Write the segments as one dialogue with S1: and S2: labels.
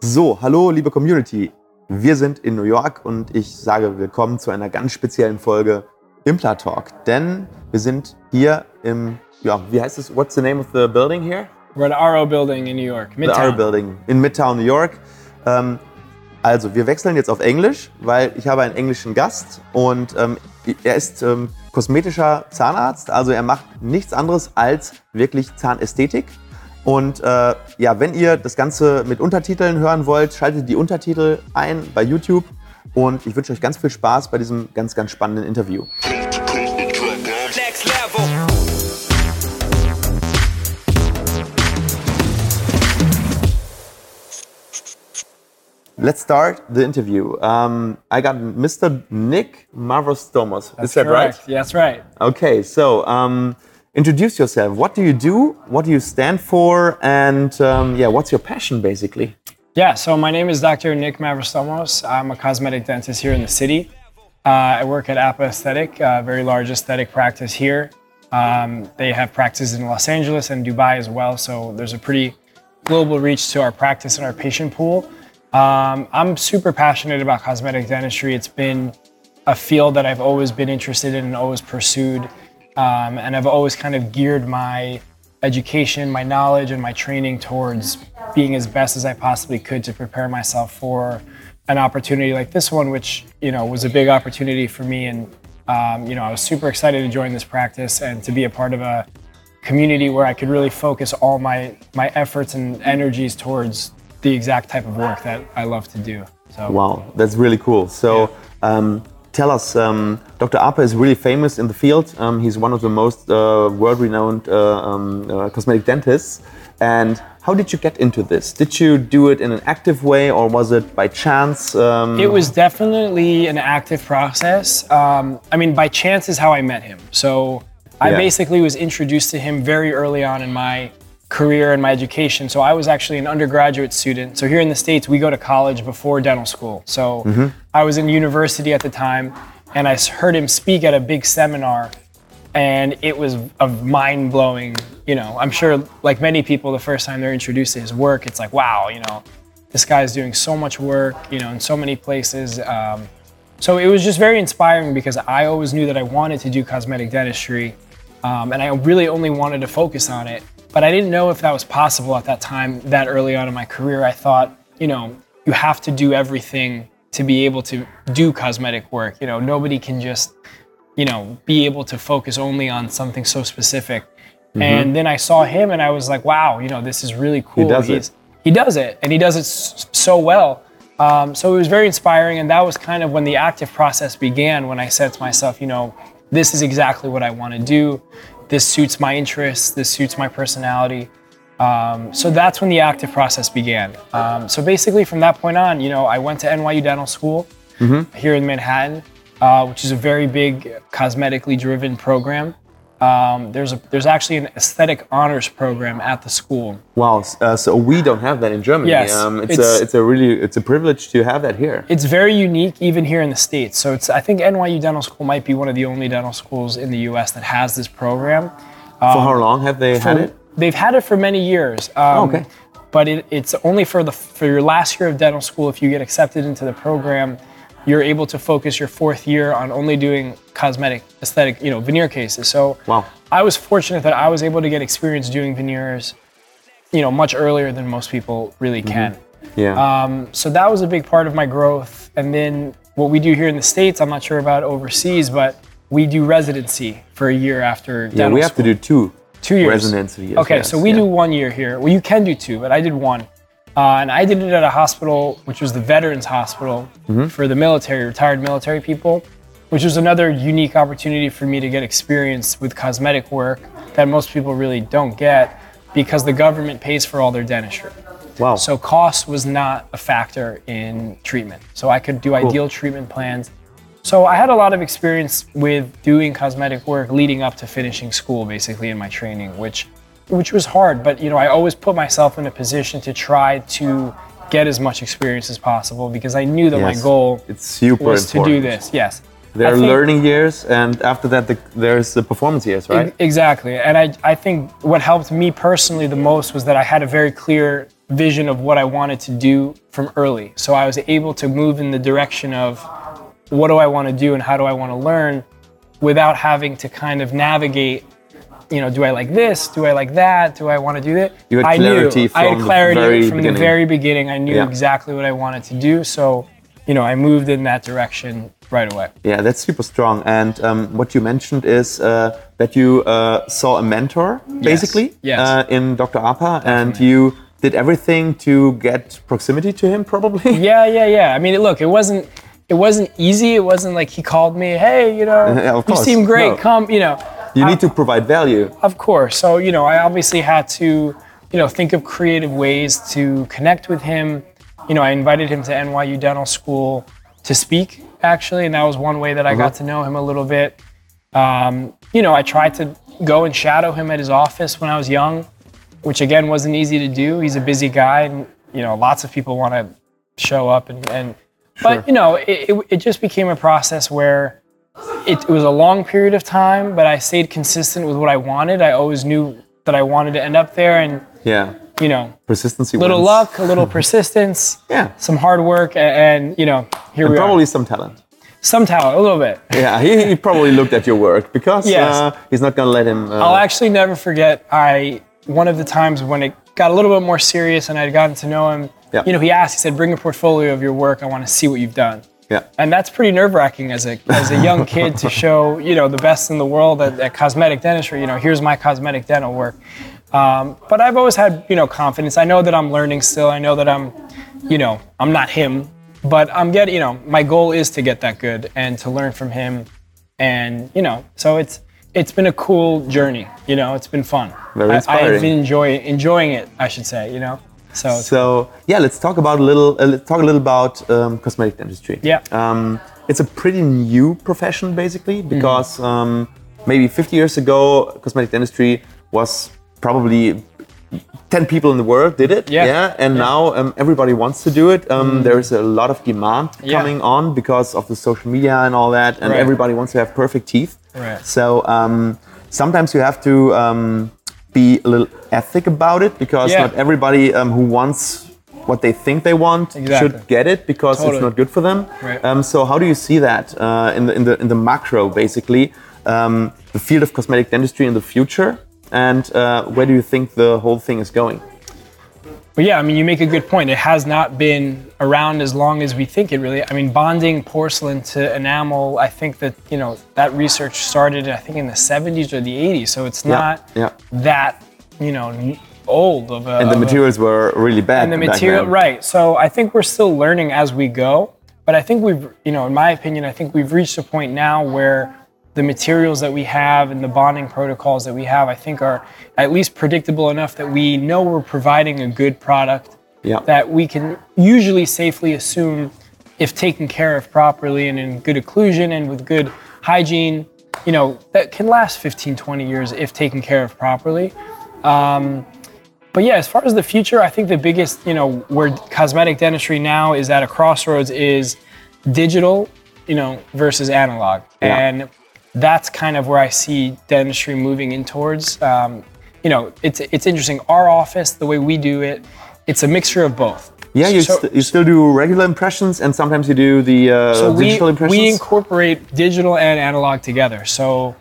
S1: So, hallo liebe Community. Wir sind in New York und ich sage willkommen zu einer ganz speziellen Folge Impla Talk. Denn wir sind hier im, ja, wie heißt es? What's the name of the building here?
S2: We're at RO Building in New York,
S1: Midtown. The RO Building in Midtown, New York. Ähm, also, wir wechseln jetzt auf Englisch, weil ich habe einen englischen Gast und ähm, er ist ähm, kosmetischer Zahnarzt, also er macht nichts anderes als wirklich Zahnästhetik. Und äh, ja, wenn ihr das Ganze mit Untertiteln hören wollt, schaltet die Untertitel ein bei YouTube. Und ich wünsche euch ganz viel Spaß bei diesem ganz, ganz spannenden Interview. Let's start the interview. Um, I got Mr. Nick Mavrostomos.
S2: Is that correct. right? That's right.
S1: Okay, so um, introduce yourself. What do you do? What do you stand for? And um, yeah, what's your passion basically?
S2: Yeah, so my name is Dr. Nick Mavrostomos. I'm a cosmetic dentist here in the city. Uh, I work at APA Aesthetic, a very large aesthetic practice here. Um, they have practices in Los Angeles and Dubai as well, so there's a pretty global reach to our practice and our patient pool. Um, I'm super passionate about cosmetic dentistry. It's been a field that I've always been interested in and always pursued. Um, and I've always kind of geared my education, my knowledge, and my training towards being as best as I possibly could to prepare myself for an opportunity like this one, which you know was a big opportunity for me. And um, you know, I was super excited to join this practice and to be a part of a community where I could really focus all my my efforts and energies towards the exact type of work that I love to do.
S1: So wow, that's really cool. So. Yeah. Um, tell us, um, Dr. Apa is really famous in the field. Um, he's one of the most uh, world-renowned uh, um, uh, cosmetic dentists. And how did you get into this? Did you do it in an active way, or was it by chance?
S2: Um? It was definitely an active process. Um, I mean, by chance is how I met him. So I yeah. basically was introduced to him very early on in my career and my education. So I was actually an undergraduate student. So here in the States, we go to college before dental school. So mm-hmm. I was in university at the time and I heard him speak at a big seminar and it was a mind blowing, you know, I'm sure like many people, the first time they're introduced to his work, it's like, wow, you know, this guy's doing so much work, you know, in so many places. Um, so it was just very inspiring because I always knew that I wanted to do cosmetic dentistry. Um, and I really only wanted to focus on it. But I didn't know if that was possible at that time, that early on in my career. I thought, you know, you have to do everything to be able to do cosmetic work. You know, nobody can just, you know, be able to focus only on something so specific. Mm-hmm. And then I saw him and I was like, wow, you know, this is really cool.
S1: He does He's, it.
S2: He does it and he does it so well. Um, so it was very inspiring. And that was kind of when the active process began, when I said to myself, you know, this is exactly what I want to do this suits my interests, this suits my personality. Um, so that's when the active process began. Um, so basically, from that point on, you know, I went to NYU Dental School mm-hmm. here in Manhattan, uh, which is a very big cosmetically driven program. Um, there's a there's actually an aesthetic honors program at the school.
S1: Wow! Uh, so we don't have that in Germany.
S2: Yes,
S1: um, it's, it's, a it's a really it's a privilege to have that here.
S2: It's very unique, even here in the states. So it's I think NYU Dental School might be one of the only dental schools in the U.S. that has this program. Um,
S1: for how long have they for, had it?
S2: They've had it for many years.
S1: Um, okay.
S2: But it, it's only for the for your last year of dental school if you get accepted into the program you're able to focus your fourth year on only doing cosmetic, aesthetic, you know, veneer cases. So
S1: wow.
S2: I was fortunate that I was able to get experience doing veneers, you know, much earlier than most people really mm-hmm. can.
S1: Mm-hmm. Yeah. Um,
S2: so that was a big part of my growth. And then what we do here in the States, I'm not sure about overseas, but we do residency for a year after
S1: Yeah, we have
S2: school.
S1: to do two.
S2: Two years.
S1: Residency.
S2: Okay,
S1: yes,
S2: so we
S1: yeah.
S2: do one year here. Well, you can do two, but I did one. Uh, and I did it at a hospital, which was the Veterans Hospital mm-hmm. for the military, retired military people, which was another unique opportunity for me to get experience with cosmetic work that most people really don't get because the government pays for all their dentistry.
S1: Wow.
S2: So cost was not a factor in treatment. So I could do cool. ideal treatment plans. So I had a lot of experience with doing cosmetic work leading up to finishing school, basically in my training, which which was hard. But you know, I always put myself in a position to try to get as much experience as possible because I knew that yes. my goal
S1: it's super
S2: was
S1: important.
S2: to do this. Yes.
S1: There are learning years, and after that, the, there's the performance years, right?
S2: Exactly. And I, I think what helped me personally the most was that I had a very clear vision of what I wanted to do from early. So I was able to move in the direction of what do I want to do and how do I want to learn without having to kind of navigate you know, do I like this? Do I like that? Do I want to do that?
S1: You had
S2: I
S1: clarity
S2: knew.
S1: from
S2: I had
S1: the
S2: clarity
S1: very
S2: from
S1: beginning.
S2: the very beginning. I knew
S1: Yeah.
S2: exactly what I wanted to do. So, you know, I moved in that direction right away.
S1: Yeah, that's super strong. And um, what you mentioned is uh, that you uh, saw a mentor, basically,
S2: Yes.
S1: Uh, in Dr. Apa, and you did everything to get proximity to him, probably.
S2: Yeah, yeah, yeah. I mean, look, it wasn't it wasn't easy. It wasn't like he called me, hey, you know,
S1: Yeah,
S2: you seem great.
S1: No.
S2: Come, you know.
S1: You need to provide value.
S2: Of course. So, you know, I obviously had to, you know, think of creative ways to connect with him. You know, I invited him to NYU Dental School to speak, actually, and that was one way that I got to know him a little bit. Um, you know, I tried to go and shadow him at his office when I was young, which again wasn't easy to do. He's a busy guy, and you know, lots of people want to show up and, and but you know, it, it, it just became a process where it, it was a long period of time, but I stayed consistent with what I wanted. I always knew that I wanted to end up there, and
S1: Yeah,
S2: you know,
S1: persistency.
S2: little
S1: wins.
S2: luck, a little persistence,
S1: Yeah,
S2: some hard work, a- and, you know, here we
S1: probably
S2: are.
S1: some talent.
S2: Some talent, a little bit.
S1: Yeah, he, he probably looked at your work because
S2: Yes.
S1: uh, he's not gonna let him. Uh,
S2: I'll actually never forget. I one of the times when it got a little bit more serious and I'd gotten to know him.
S1: Yeah.
S2: You know, he asked. He said, "Bring a portfolio of your work. I want to see what you've done."
S1: Yeah,
S2: And that's pretty nerve wracking as a as a young kid to show you know the best in the world at, at cosmetic dentistry. You know, here's my cosmetic dental work. Um, but I've always had you know confidence. I know that I'm learning still. I know that I'm, you know, I'm not him, but I'm getting. You know, my goal is to get that good and to learn from him, and you know, so it's it's been a cool journey. You know, it's been fun.
S1: Very
S2: I, I've been enjoy, enjoying it. I should say. You know, so
S1: So yeah, let's talk about a little. Uh, let's talk a little about um, cosmetic dentistry.
S2: Yeah.
S1: Um, it's a pretty new profession, basically,
S2: Mm-hmm.
S1: because um, maybe 50 years ago, cosmetic dentistry was probably 10 people in the world did it.
S2: Yeah.
S1: And now um, everybody wants to do it. Um, There's a lot of demand
S2: Yeah.
S1: coming on because of the social media and all that, and
S2: Right.
S1: everybody wants to have perfect teeth.
S2: Right.
S1: So um, sometimes you have to um, be a little ethic about it because
S2: Yeah.
S1: not everybody um, who wants what they think they want
S2: Exactly.
S1: should get it because
S2: Totally.
S1: it's not good for them.
S2: Right.
S1: Um, so how do you see that uh, in the in the in the macro, basically, um, the field of cosmetic dentistry in the future, and uh, where do you think the whole thing is going?
S2: But yeah, I mean, you make a good point. It has not been around as long as we think it really. I mean, bonding porcelain to enamel, I think that, you know, that research started, I think, in the 70s or the 80s. So it's not
S1: yeah.
S2: that, you know, old of a.
S1: And the
S2: of a-
S1: materials were really bad.
S2: and the material, right. So I think we're still learning as we go. But I think we've, you know, in my opinion, I think we've reached a point now where the materials that we have and the bonding protocols that we have, I think are at least predictable enough that we know we're providing a good product
S1: Yeah.
S2: that we can usually safely assume if taken care of properly and in good occlusion and with good hygiene, you know, that can last 15, 20 years if taken care of properly. Um, but yeah, as far as the future, I think the biggest, you know, where cosmetic dentistry now is at a crossroads is digital, you know, versus analog.
S1: Yeah.
S2: And that's kind of where I see dentistry moving in towards. Um, you know, it's it's interesting. Our office, the way we do it, it's a mixture of both.
S1: Yeah, you,
S2: So-
S1: st- you still do regular impressions, and sometimes you do the uh,
S2: so we,
S1: digital impressions.
S2: we incorporate digital and analog together. So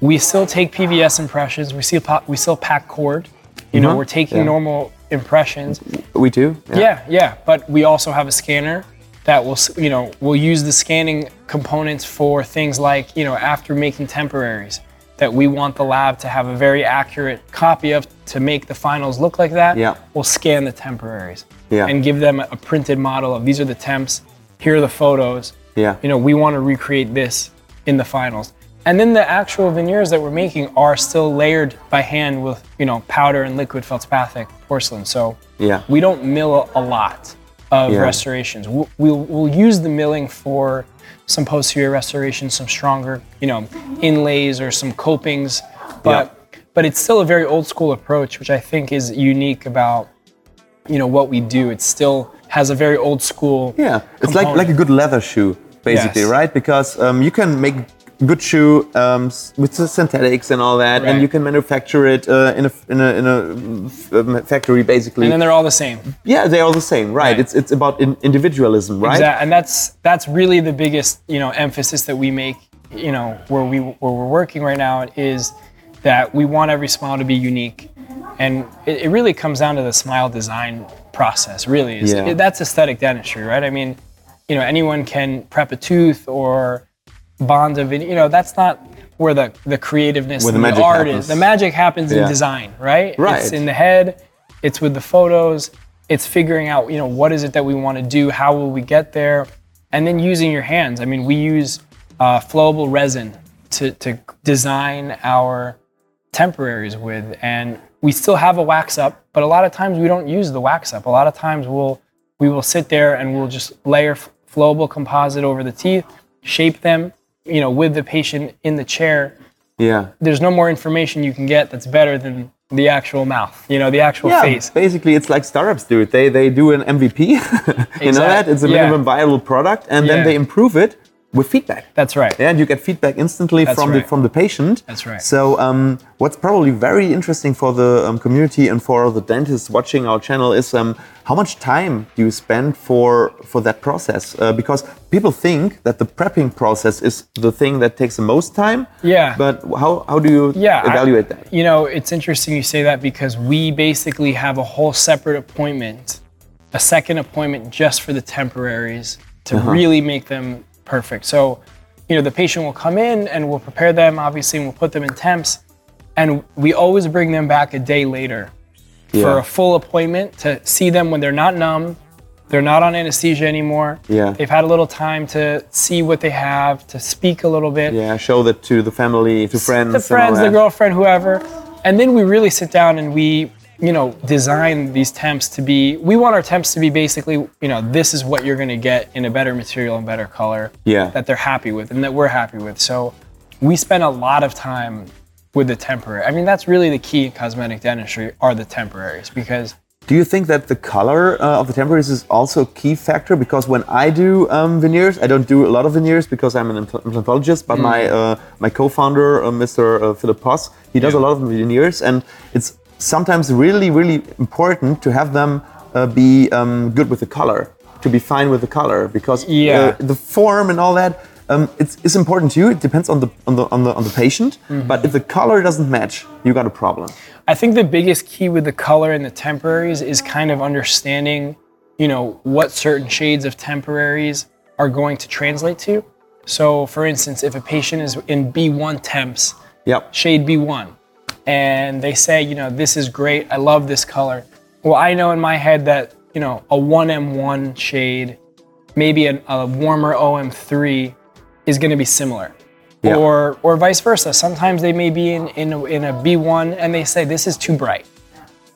S2: we still take PVS impressions. We still pa- we still pack cord. You know,
S1: Mhm.
S2: we're taking
S1: Yeah.
S2: normal impressions.
S1: we do.
S2: Yeah, yeah. But we also have a scanner that will, you know, will use the scanning components for things like, you know, after making temporaries, that we want the lab to have a very accurate copy of to make the finals look like that.
S1: Yeah.
S2: We'll scan the temporaries
S1: Yeah.
S2: and give them a printed model of these are the temps, here are the photos.
S1: Yeah.
S2: You know, we want to recreate this in the finals. And then the actual veneers that we're making are still layered by hand with, you know, powder and liquid feldspathic porcelain. So
S1: Yeah.
S2: we don't mill a lot of
S1: Yeah.
S2: restorations. We'll, we'll, we'll use the milling for some posterior restorations, some stronger, you know, inlays or some copings, but but it's still a very old school approach, which I think is unique about you know what we do. It still has a very old school.
S1: Yeah, it's like like a good leather shoe, basically,
S2: Yes.
S1: right? Because um, you can make good shoe um, with the synthetics and all that, and you can manufacture it uh, in a in a, in a um, factory basically.
S2: And then they're all the same.
S1: yeah, they're all the same, right?
S2: Right.
S1: It's it's about in, individualism, right?
S2: Exact- and that's that's really the biggest you know emphasis that we make you know where we where we're working right now is that we want every smile to be unique and it, it really comes down to the smile design process really is
S1: Yeah.
S2: it- that's aesthetic dentistry right i mean you know anyone can prep a tooth or bond of video you know that's not where the the creativeness
S1: Where the magic
S2: art
S1: happens.
S2: is the magic happens
S1: Yeah.
S2: in design right
S1: Right.
S2: it's in the head it's with the photos it's figuring out you know what is it that we want to do how will we get there and then using your hands i mean we use uh, flowable resin to, to design our temporaries with and we still have a wax up but a lot of times we don't use the wax up a lot of times we'll we will sit there and we'll just layer f- flowable composite over the teeth shape them you know with the patient in the chair
S1: Yeah.
S2: there's no more information you can get that's better than the actual mouth you know the actual
S1: Yeah,
S2: face
S1: basically, it's like startups do it. They they do an MVP. you know that it's a
S2: Yeah.
S1: minimum viable product, and then they improve it with feedback.
S2: that's right
S1: Yeah, and you get feedback instantly
S2: That's
S1: from the from the patient.
S2: That's right.
S1: So, um, what's probably very interesting for the um, community and for the dentists watching our channel is um, how much time do you spend for for that process? Uh, because people think that the prepping process is the thing that takes the most time.
S2: Yeah.
S1: But how how do you
S2: yeah I-
S1: evaluate that?
S2: you know it's interesting you say that because we basically have a whole separate appointment a second appointment just for the temporaries to
S1: Uh-huh.
S2: really make them perfect so you know the patient will come in and we'll prepare them obviously and we'll put them in temps and we always bring them back a day later for a full appointment to see them when they're not numb they're not on anesthesia anymore
S1: Yeah.
S2: they've had a little time to see what they have to speak a little bit
S1: Yeah, show that to the family, to friends.
S2: the friends, the girlfriend, whoever. And then we really sit down and we, you know, design these temps to be, we want our temps to be basically, you know, this is what you're going to get in a better material and better color
S1: Yeah.
S2: that they're happy with and that we're happy with. So we spend a lot of time with the temporary. I mean, that's really the key in cosmetic dentistry are the temporaries because
S1: Do you think that the color uh, of the temporaries is also a key factor? Because when I do um, veneers, I don't do a lot of veneers because I'm an implantologist. But my uh, my co-founder, uh, Mr. Uh, Philip Poss, he does a lot of veneers, and it's sometimes really, really important to have them uh, be um, good with the color, to be fine with the color, because
S2: Yeah.
S1: uh, the form and all that. Um, it's, it's important to you. It depends on the on the on the, on the patient. But if the color doesn't match, you got a problem.
S2: I think the biggest key with the color and the temporaries is kind of understanding, you know, what certain shades of temporaries are going to translate to. So, for instance, if a patient is in B1 temps,
S1: Yep.
S2: shade B1, and they say, you know, this is great, I love this color. Well, I know in my head that, you know, a 1M1 shade, maybe a, a warmer OM3 is going to be similar.
S1: Yeah.
S2: Or, or vice versa. Sometimes they may be in, in, a, in a B1 and they say, this is too bright.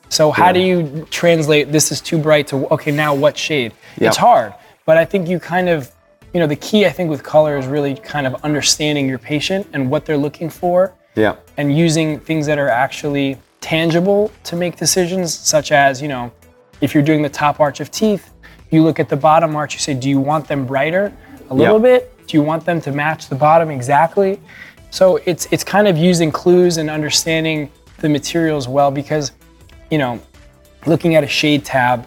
S2: So, how do you translate this is too bright to, okay, now what shade?
S1: Yeah.
S2: It's hard. But I think you kind of, you know, the key I think with color is really kind of understanding your patient and what they're looking for
S1: Yeah.
S2: And using things that are actually tangible to make decisions, such as, you know, if you're doing the top arch of teeth, you look at the bottom arch, you say, do you want them brighter a little
S1: Yeah.
S2: bit? Do you want them to match the bottom exactly? So it's it's kind of using clues and understanding the materials well because, you know, looking at a shade tab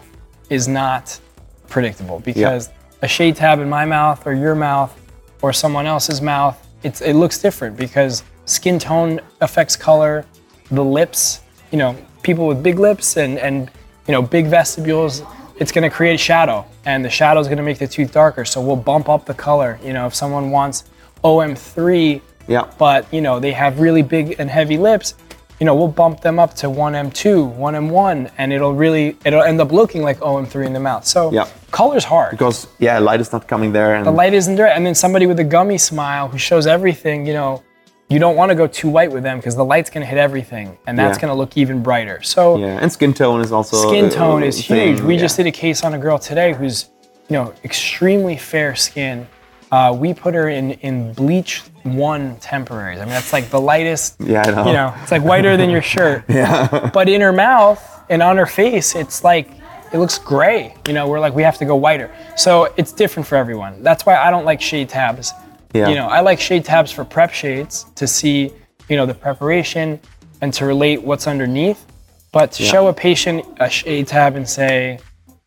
S2: is not predictable because a shade tab in my mouth or your mouth or someone else's mouth, it's, it looks different because skin tone affects color, the lips, you know, people with big lips and, and you know, big vestibules, it's gonna create shadow and the shadow is gonna make the tooth darker. So we'll bump up the color. You know, if someone wants OM3,
S1: Yeah.
S2: but you know, they have really big and heavy lips, you know, we'll bump them up to 1M2, 1M1, and it'll really, it'll end up looking like OM3 in the mouth. So
S1: Yeah.
S2: color's hard.
S1: because yeah, light is not coming there, and
S2: The light isn't there. And then somebody with a gummy smile who shows everything, you know, you don't want to go too white with them because the light's going to hit everything and that's
S1: Yeah.
S2: going to look even brighter. So
S1: yeah, and skin tone is also
S2: skin
S1: a-
S2: tone
S1: a
S2: is
S1: thing,
S2: huge. We
S1: yeah.
S2: just did a case on a girl today who's, you know, extremely fair skin. Uh, we put her in in bleach one temporaries. I mean, that's like the lightest.
S1: Yeah, I know.
S2: You know, it's like whiter than your shirt. yeah. But in her mouth and on her face, it's like it looks gray. You know, we're like we have to go whiter. So it's different for everyone. That's why I don't like shade tabs.
S1: Yeah.
S2: You know, I like shade tabs for prep shades to see, you know, the preparation and to relate what's underneath. But to
S1: Yeah.
S2: show a patient a shade tab and say,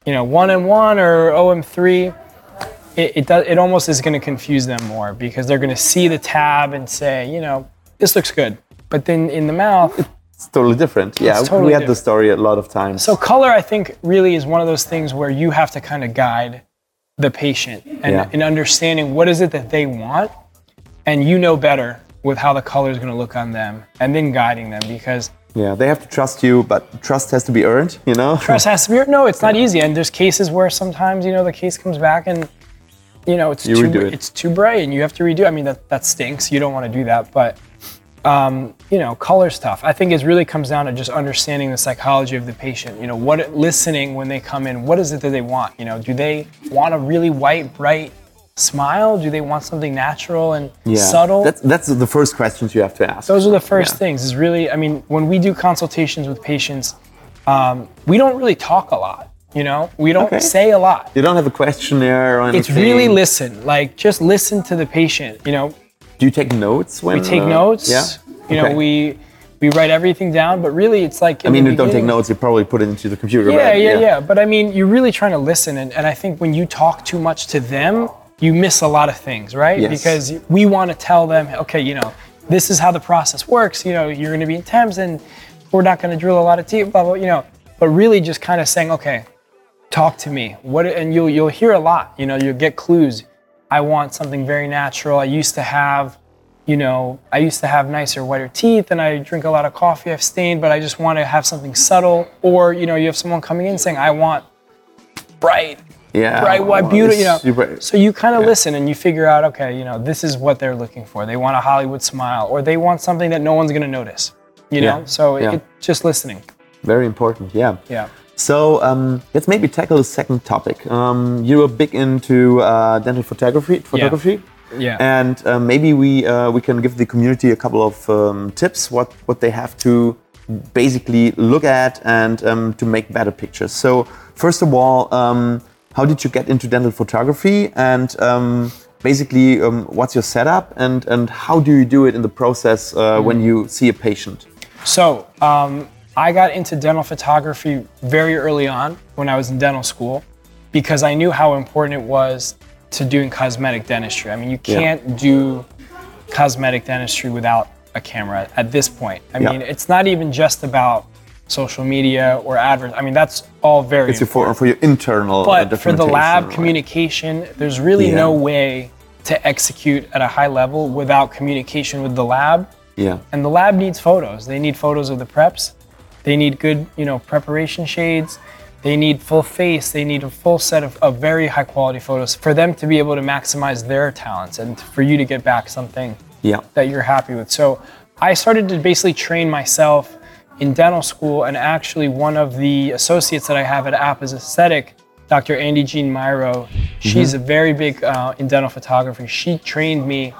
S2: you know, one and one or OM3, it, it does it almost is going to confuse them more because they're going to see the tab and say, you know, this looks good. But then in the mouth,
S1: It's totally different. Yeah,
S2: totally
S1: we had the story a lot of times.
S2: so color, I think, really is one of those things where you have to kind of guide the patient and
S1: Yeah.
S2: in understanding what is it that they want, and you know better with how the color is going to look on them, and then guiding them because
S1: yeah, they have to trust you, but trust has to be earned. You know.
S2: trust has to be. earned No, it's not easy, and there's cases where sometimes you know the case comes back and you know it's
S1: You
S2: too
S1: it.
S2: it's too bright and you have to redo. I mean that that stinks. You don't want to do that, but. Um, you know, color stuff. I think it really comes down to just understanding the psychology of the patient. You know, what listening when they come in. What is it that they want? You know, do they want a really white, bright smile? Do they want something natural and
S1: yeah.
S2: subtle?
S1: That's that's the first questions you have to ask.
S2: Those are the first
S1: Yeah.
S2: things. Is really, I mean, when we do consultations with patients, um, we don't really talk a lot. You know, we don't
S1: Okay.
S2: say a lot.
S1: You don't have a questionnaire or anything.
S2: It's really listen. Like just listen to the patient. You know,
S1: Do you take notes when
S2: we take
S1: uh,
S2: notes.
S1: Yeah.
S2: You know,
S1: Okay.
S2: we we write everything down, but really it's like.
S1: I mean, you don't take notes. You probably put it into the computer.
S2: Yeah,
S1: right?
S2: yeah, yeah, But I mean, you're really trying to listen, and, and I think when you talk too much to them, you miss a lot of things, right?
S1: Yes.
S2: Because we want to tell them, okay, you know, this is how the process works. You know, you're going to be in temps, and we're not going to drill a lot of teeth, blah blah. You know, but really just kind of saying, okay, talk to me. What and you'll you'll hear a lot. You know, you'll get clues. I want something very natural. I used to have, you know, I used to have nicer, whiter teeth, and I drink a lot of coffee. I've stained, but I just want to have something subtle. Or you know, you have someone coming in saying, I want bright,
S1: Yeah.
S2: bright white
S1: well,
S2: beauty. You know,
S1: super-
S2: so you kind of listen and you figure out, okay, you know, this is what they're looking for. They want a Hollywood smile, or they want something that no one's gonna notice. You know, so
S1: Yeah.
S2: it, just listening.
S1: Very important. Yeah.
S2: Yeah.
S1: So um, let's maybe tackle the second topic. Um, you were big into uh, dental photography. Photography.
S2: Yeah.
S1: And uh, maybe we uh, we can give the community a couple of um, tips what what they have to basically look at and um, to make better pictures. So first of all, um, how did you get into dental photography and um, basically um, what's your setup and and how do you do it in the process uh, when you see a patient?
S2: So um, I got into dental photography very early on when I was in dental school because I knew how important it was to doing cosmetic dentistry. I mean, you can't do cosmetic dentistry without a camera at this point. I
S1: Yeah.
S2: mean, it's not even just about social media or adverts. I mean, that's all very
S1: It's for, for your internal
S2: but for the lab
S1: right?
S2: communication, there's really
S1: Yeah.
S2: no way to execute at a high level without communication with the lab.
S1: Yeah.
S2: And the lab needs photos. They need photos of the preps. They need good, you know, preparation shades. They need full face. They need a full set of, of very high quality photos for them to be able to maximize their talents and for you to get back something
S1: Yeah.
S2: that you're happy with. So I started to basically train myself in dental school, and actually one of the associates that I have at Apa's Aesthetic, Dr. Andy Jean Myro, she's a very big uh, in dental photography. She trained me,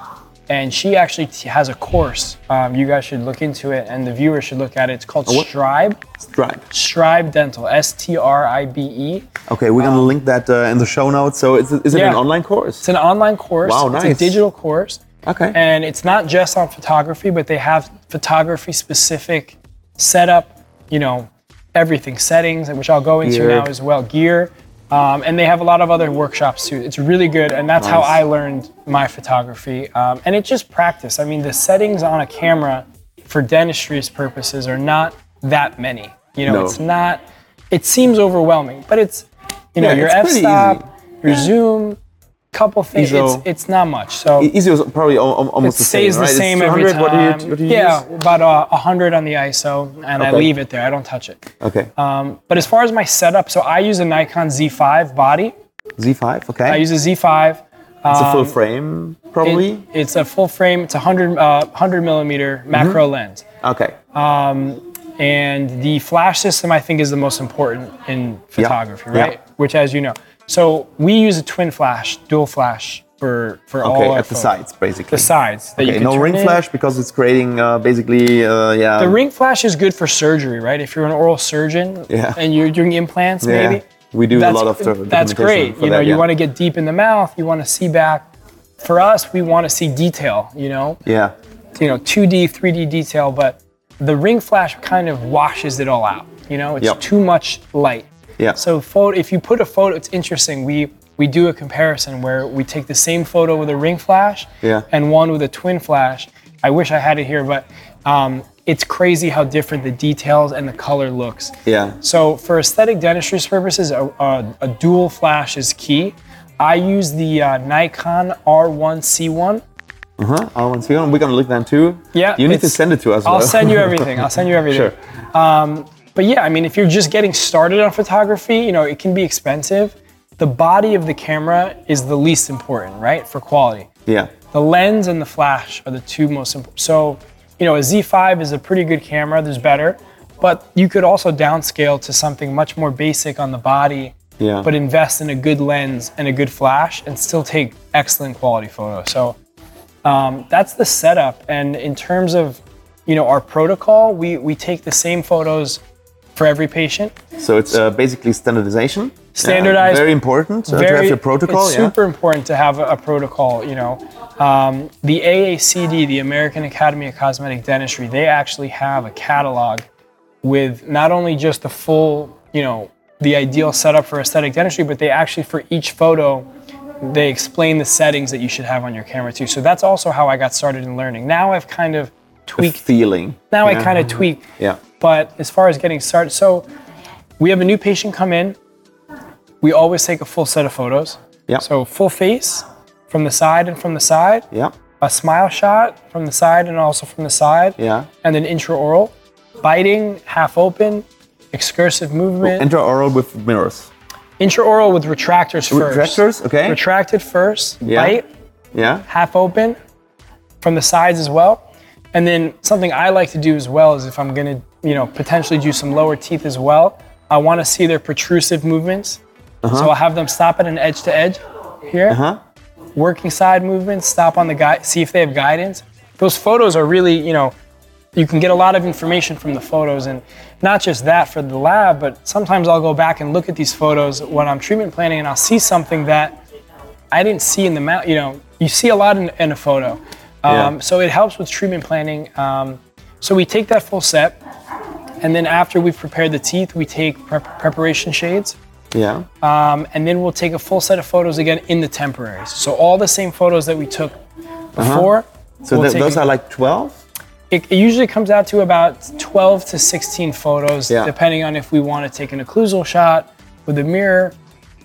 S2: and she actually t- has a course. Um, you guys should look into it, and the viewers should look at it. It's called
S1: what?
S2: Stribe.
S1: Stripe.
S2: Stribe Dental, S T R I B E.
S1: Okay, we're gonna link that uh, in the show notes. So is it, is it
S2: Um, Yeah.
S1: an online course?
S2: It's an online course.
S1: Wow, nice.
S2: It's a digital course.
S1: Okay.
S2: And it's not just on photography, but they have photography specific setup, you know, everything, settings, which I'll go into
S1: Gear.
S2: now as well, gear. Um, and they have a lot of other workshops too. It's really good. And that's how I learned my photography. Um, and it's just practice. I mean, the settings on a camera for dentistry's purposes are not that many. You know,
S1: No.
S2: it's not, it seems overwhelming, but it's, you know,
S1: Yeah,
S2: your f stop, your zoom, couple things.
S1: ISO.
S2: It's, it's not much. So
S1: Easy is probably al- al-
S2: it
S1: almost the
S2: stays
S1: same,
S2: the same every time.
S1: What do you, what do you
S2: yeah,
S1: use?
S2: about uh, 100 on the ISO, and I leave it there. I don't touch it.
S1: Okay.
S2: Um, but as far as my setup, so I use a Nikon Z5 body.
S1: Z5. Okay.
S2: I use a Z5.
S1: it's a full
S2: um,
S1: frame,
S2: It-
S1: probably.
S2: it's a full frame. It's a 100 uh, 100 millimeter macro
S1: Mm-hmm.
S2: lens.
S1: okay.
S2: And the flash system, I think, is the most important in photography,
S1: Yeah.
S2: right? Which, as you know, so we use a twin flash, dual flash for for all
S1: Okay.
S2: our
S1: At the sides, basically.
S2: The sides that you
S1: Okay. No ring
S2: in.
S1: flash because it's creating uh, basically, uh, yeah.
S2: The ring flash is good for surgery, right? If you're an oral surgeon
S1: Yeah.
S2: and you're doing implants,
S1: Yeah.
S2: maybe.
S1: We do a
S2: that's,
S1: lot of the
S2: That's great. You know,
S1: that,
S2: you
S1: yeah.
S2: want to get deep in the mouth. You want to see back for us, we want to see detail, you know,
S1: Yeah.
S2: you know, 2D, 3D detail, but the ring flash kind of washes it all out. You know, it's
S1: Yep.
S2: too much light.
S1: Yeah.
S2: So photo, if you put a photo, it's interesting. We we do a comparison where we take the same photo with a ring flash
S1: Yeah.
S2: and one with a twin flash. I wish I had it here, but um, it's crazy how different the details and the color looks.
S1: Yeah.
S2: So for aesthetic dentistry purposes, a, a, a dual flash is key. I use the uh, Nikon R1C1.
S1: Uh-huh. I want to see one. We're gonna look then too.
S2: Yeah,
S1: You need to send it to us.
S2: I'll
S1: though.
S2: send you everything. I'll send you everything.
S1: Sure.
S2: But yeah, I mean, if you're just getting started on photography, you know, it can be expensive. The body of the camera is the least important, right, for quality.
S1: Yeah.
S2: The lens and the flash are the two most important. So, you know, a Z5 is a pretty good camera. There's better, but you could also downscale to something much more basic on the body,
S1: Yeah.
S2: but invest in a good lens and a good flash and still take excellent quality photos. So um, that's the setup. And in terms of, you know, our protocol, we we take the same photos for every patient.
S1: So it's uh, basically standardization.
S2: Standardized-
S1: Yeah, very important uh, to have your protocol.
S2: It's
S1: yeah.
S2: super important to have a, a protocol. You know, um, the AACD, the American Academy of Cosmetic Dentistry, they actually have a catalog with not only just the full, you know, the ideal setup for aesthetic dentistry, but they actually for each photo, they explain the settings that you should have on your camera too. So that's also how I got started in learning. Now I've kind of tweaked.
S1: feeling.
S2: Now I kind of tweak.
S1: Yeah.
S2: But as far as getting started, so we have a new patient come in. We always take a full set of photos.
S1: Yeah.
S2: So full face from the side and from the side,
S1: Yeah.
S2: a smile shot from the side and also from the side,
S1: Yeah.
S2: and then intraoral, biting, half open, excursive movement, oh,
S1: Intraoral with mirrors.
S2: intraoral with retractors first.
S1: Retractors, okay.
S2: Retracted first,
S1: Yeah.
S2: bite,
S1: Yeah.
S2: half open from the sides as well. And then something I like to do as well is if I'm gonna, you know, potentially do some lower teeth as well, I want to see their protrusive movements. So I'll have them stop at an edge to edge here.
S1: Uh-huh.
S2: Working side movements, stop on the guy, see if they have guidance. Those photos are really, you know, you can get a lot of information from the photos and not just that for the lab, but sometimes I'll go back and look at these photos when I'm treatment planning and I'll see something that I didn't see in the mouth. You know, you see a lot in, in a photo. Um,
S1: Yeah.
S2: So it helps with treatment planning. Um, so we take that full set, and then after we've prepared the teeth, we take prep- preparation shades,
S1: Yeah.
S2: um, and then we'll take a full set of photos again in the temporaries. So all the same photos that we took before.
S1: Uh-huh. So
S2: we'll
S1: th- those
S2: a-
S1: are like 12?
S2: it, it usually comes out to about 12 to 16 photos,
S1: Yeah.
S2: depending on if we want to take an occlusal shot with a mirror,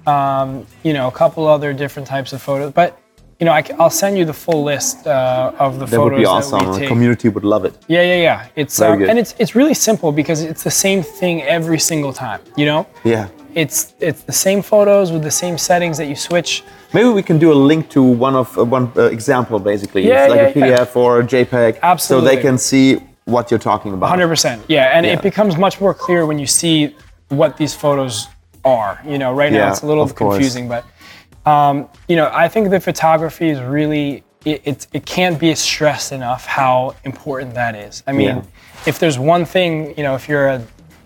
S2: um, you know, a couple other different types of photos. But, you know, I, will send you the full list uh, of the
S1: That
S2: photos
S1: would be awesome.
S2: that we
S1: The
S2: take.
S1: community would love it.
S2: Yeah, yeah, yeah. It's um, and it's it's really simple because it's the same thing every single time. You know,
S1: Yeah.
S2: it's it's the same photos with the same settings that you switch.
S1: Maybe we can do a link to one of uh, one uh, example, basically.
S2: Yeah,
S1: it's like a
S2: yeah, yeah.
S1: PDF or a JPEG, so they can see what you're talking about.
S2: Hundred percent. Yeah, and
S1: Yeah.
S2: it becomes much more clear when you see what these photos are. You know, right now
S1: Yeah,
S2: it's a little
S1: of course.
S2: confusing, but um, you know, I think the photography is really it, it, it can't be stressed enough how important that is. I mean,
S1: Yeah.
S2: if there's one thing, you know, if you're a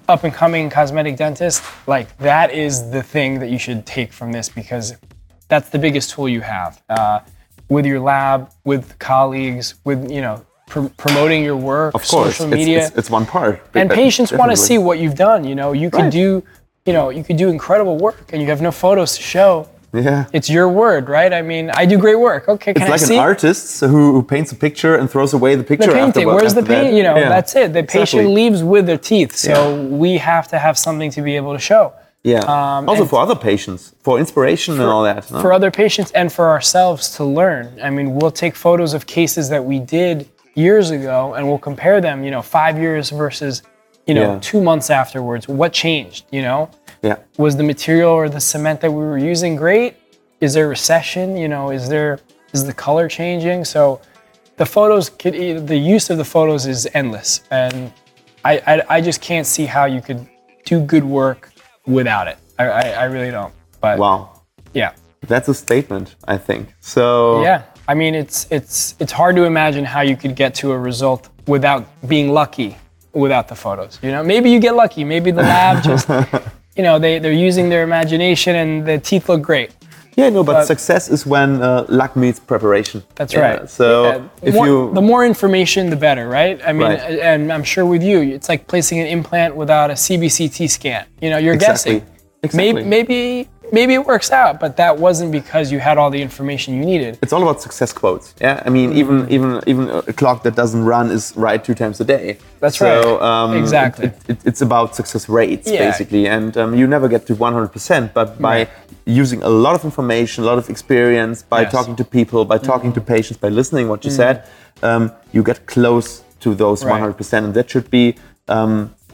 S2: up and coming cosmetic dentist, like that is the thing that you should take from this because that's the biggest tool you have uh, with your lab, with colleagues, with you know. Pr- promoting your work,
S1: Of course,
S2: social
S1: it's,
S2: media,
S1: it's, it's one part.
S2: and patients want to see what you've done. You know, you
S1: Right.
S2: do, you know, you could do incredible work, and you have no photos to show.
S1: Yeah.
S2: It's your word, right? I mean, I do great work. Okay, can
S1: It's like
S2: I see
S1: an artist who, who paints a picture and throws away the picture.
S2: the painting? Where's the
S1: after
S2: paint? You know,
S1: Yeah.
S2: that's it. The patient leaves with their teeth, so
S1: Yeah.
S2: we have to have something to be able to show
S1: Yeah. Um,
S2: also
S1: for other patients, for inspiration and all that. no?
S2: for other patients and for ourselves to learn. I mean, we'll take photos of cases that we did years ago, and we'll compare them. You know, five years versus, you know,
S1: Yeah.
S2: two months afterwards. What changed? You know.
S1: Yeah.
S2: was the material or the cement that we were using great? Is there recession? You know, is there is the color changing? So the photos could the use of the photos is endless, and I I, I just can't see how you could do good work without it. I I, I really don't. But
S1: Wow.
S2: yeah,
S1: That's a statement, I think. So
S2: yeah. I mean, it's it's it's hard to imagine how you could get to a result without being lucky without the photos. You know, maybe you get lucky. Maybe the lab just, you know, they they're using their imagination and the teeth look great.
S1: Yeah, no, but,
S2: But-
S1: success is when uh, luck meets preparation.
S2: That's
S1: Yeah,
S2: right.
S1: So
S2: Yeah,
S1: if
S2: more,
S1: you
S2: the more information, the better, right? I mean,
S1: Right.
S2: and I'm sure with you, it's like placing an implant without a CBCT scan. You know, you're
S1: Exactly.
S2: guessing.
S1: Exactly.
S2: Maybe, maybe, maybe it works out, but that wasn't because you had all the information you needed.
S1: it's all about success quotes. Yeah, I mean, even even even a clock that doesn't run is right two times a day.
S2: That's
S1: so,
S2: right.
S1: Um,
S2: Exactly.
S1: It, it, it's about success rates
S2: Yeah.
S1: basically, and um, you never get to 100%. But by using a lot of information, a lot of experience, by
S2: Yes. Mm-hmm.
S1: talking to people, by talking to patients, by listening what you said, um, you get close to those
S2: Right.
S1: 100%, and that should be.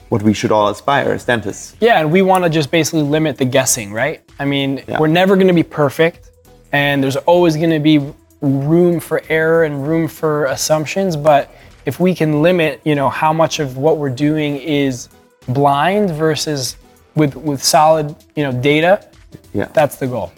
S1: What we should all aspire as dentists.
S2: Yeah, and we want to just basically limit the guessing, right? I mean,
S1: Yeah.
S2: we're never going to be perfect, and there's always going to be room for error and room for assumptions. But if we can limit, you know, how much of what we're doing is blind versus with with solid, you know, data,
S1: Yeah.
S2: that's the goal.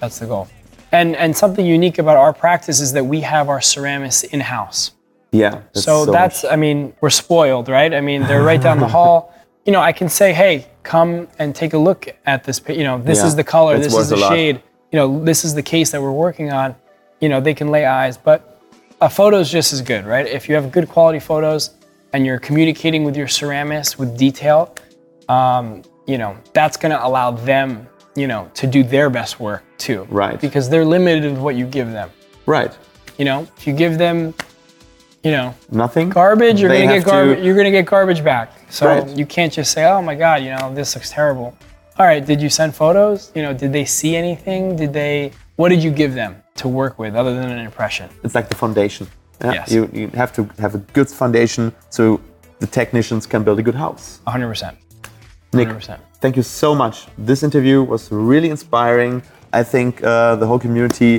S2: That's the goal. And and something unique about our practice is that we have our ceramics in house.
S1: Yeah. that's
S2: So, that's, I mean, we're spoiled, right? I mean, they're right down the hall. You know, I can say, hey, come and take a look at this. You know, this
S1: Yeah,
S2: is the color, this is the shade. You know, this is the case that we're working on. You know, they can lay eyes, but a photo is just as good, right? If you have good quality photos and you're communicating with your ceramist with detail, um, you know, that's going to allow them, you know, to do their best work too.
S1: Right.
S2: Because they're limited with what you give them.
S1: right.
S2: You know, if you give them, you know,
S1: Nothing.
S2: garbage, you're
S1: They
S2: gonna get garbage.
S1: to-
S2: You're gonna get garbage back. So
S1: Right.
S2: you can't just say, "Oh my God, you know this looks terrible." All right, did you send photos? You know, did they see anything? Did they? What did you give them to work with other than an impression?
S1: it's like the foundation. Yeah?
S2: Yes.
S1: You, you have to have a good foundation so the technicians can build a good house.
S2: 100. percent
S1: Nick,
S2: 100%.
S1: thank you so much. This interview was really inspiring. I think uh, the whole community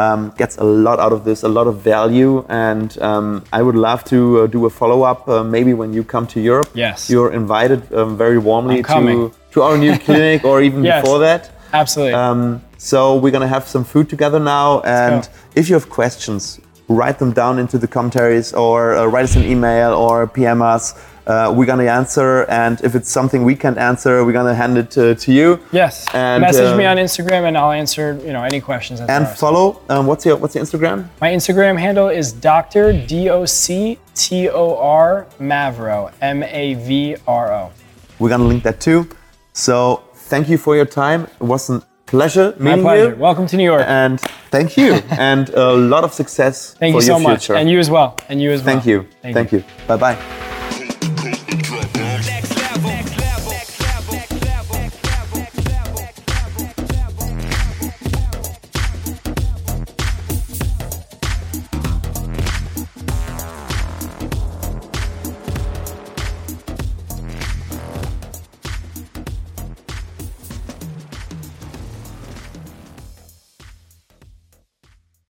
S1: um, gets a lot out of this, a lot of value, and um, I would love to uh, do a follow up. Uh, maybe when you come to Europe,
S2: Yes.
S1: you're invited um, very warmly to to our new clinic, or even
S2: Yes.
S1: before that.
S2: Absolutely.
S1: Um, so we're gonna have some food together now, and if you have questions, write them down into the commentaries or uh, write us an email or PM us. Uh, we're gonna answer, and if it's something we can't answer, we're gonna hand it to, to you.
S2: yes.
S1: and,
S2: Message
S1: uh,
S2: me on Instagram and I'll answer. You know, any questions.
S1: And follow. Um, what's your What's your Instagram?
S2: My Instagram handle is Dr. D O C T O R Mavro M A V R O.
S1: We're gonna link that too. So thank you for your time. It was a pleasure
S2: My pleasure.
S1: you.
S2: Welcome to New York.
S1: And thank you, and a lot of success
S2: Thank
S1: for
S2: you so much,
S1: future.
S2: and you as well. And you as well.
S1: Thank you. Thank, you. Bye bye.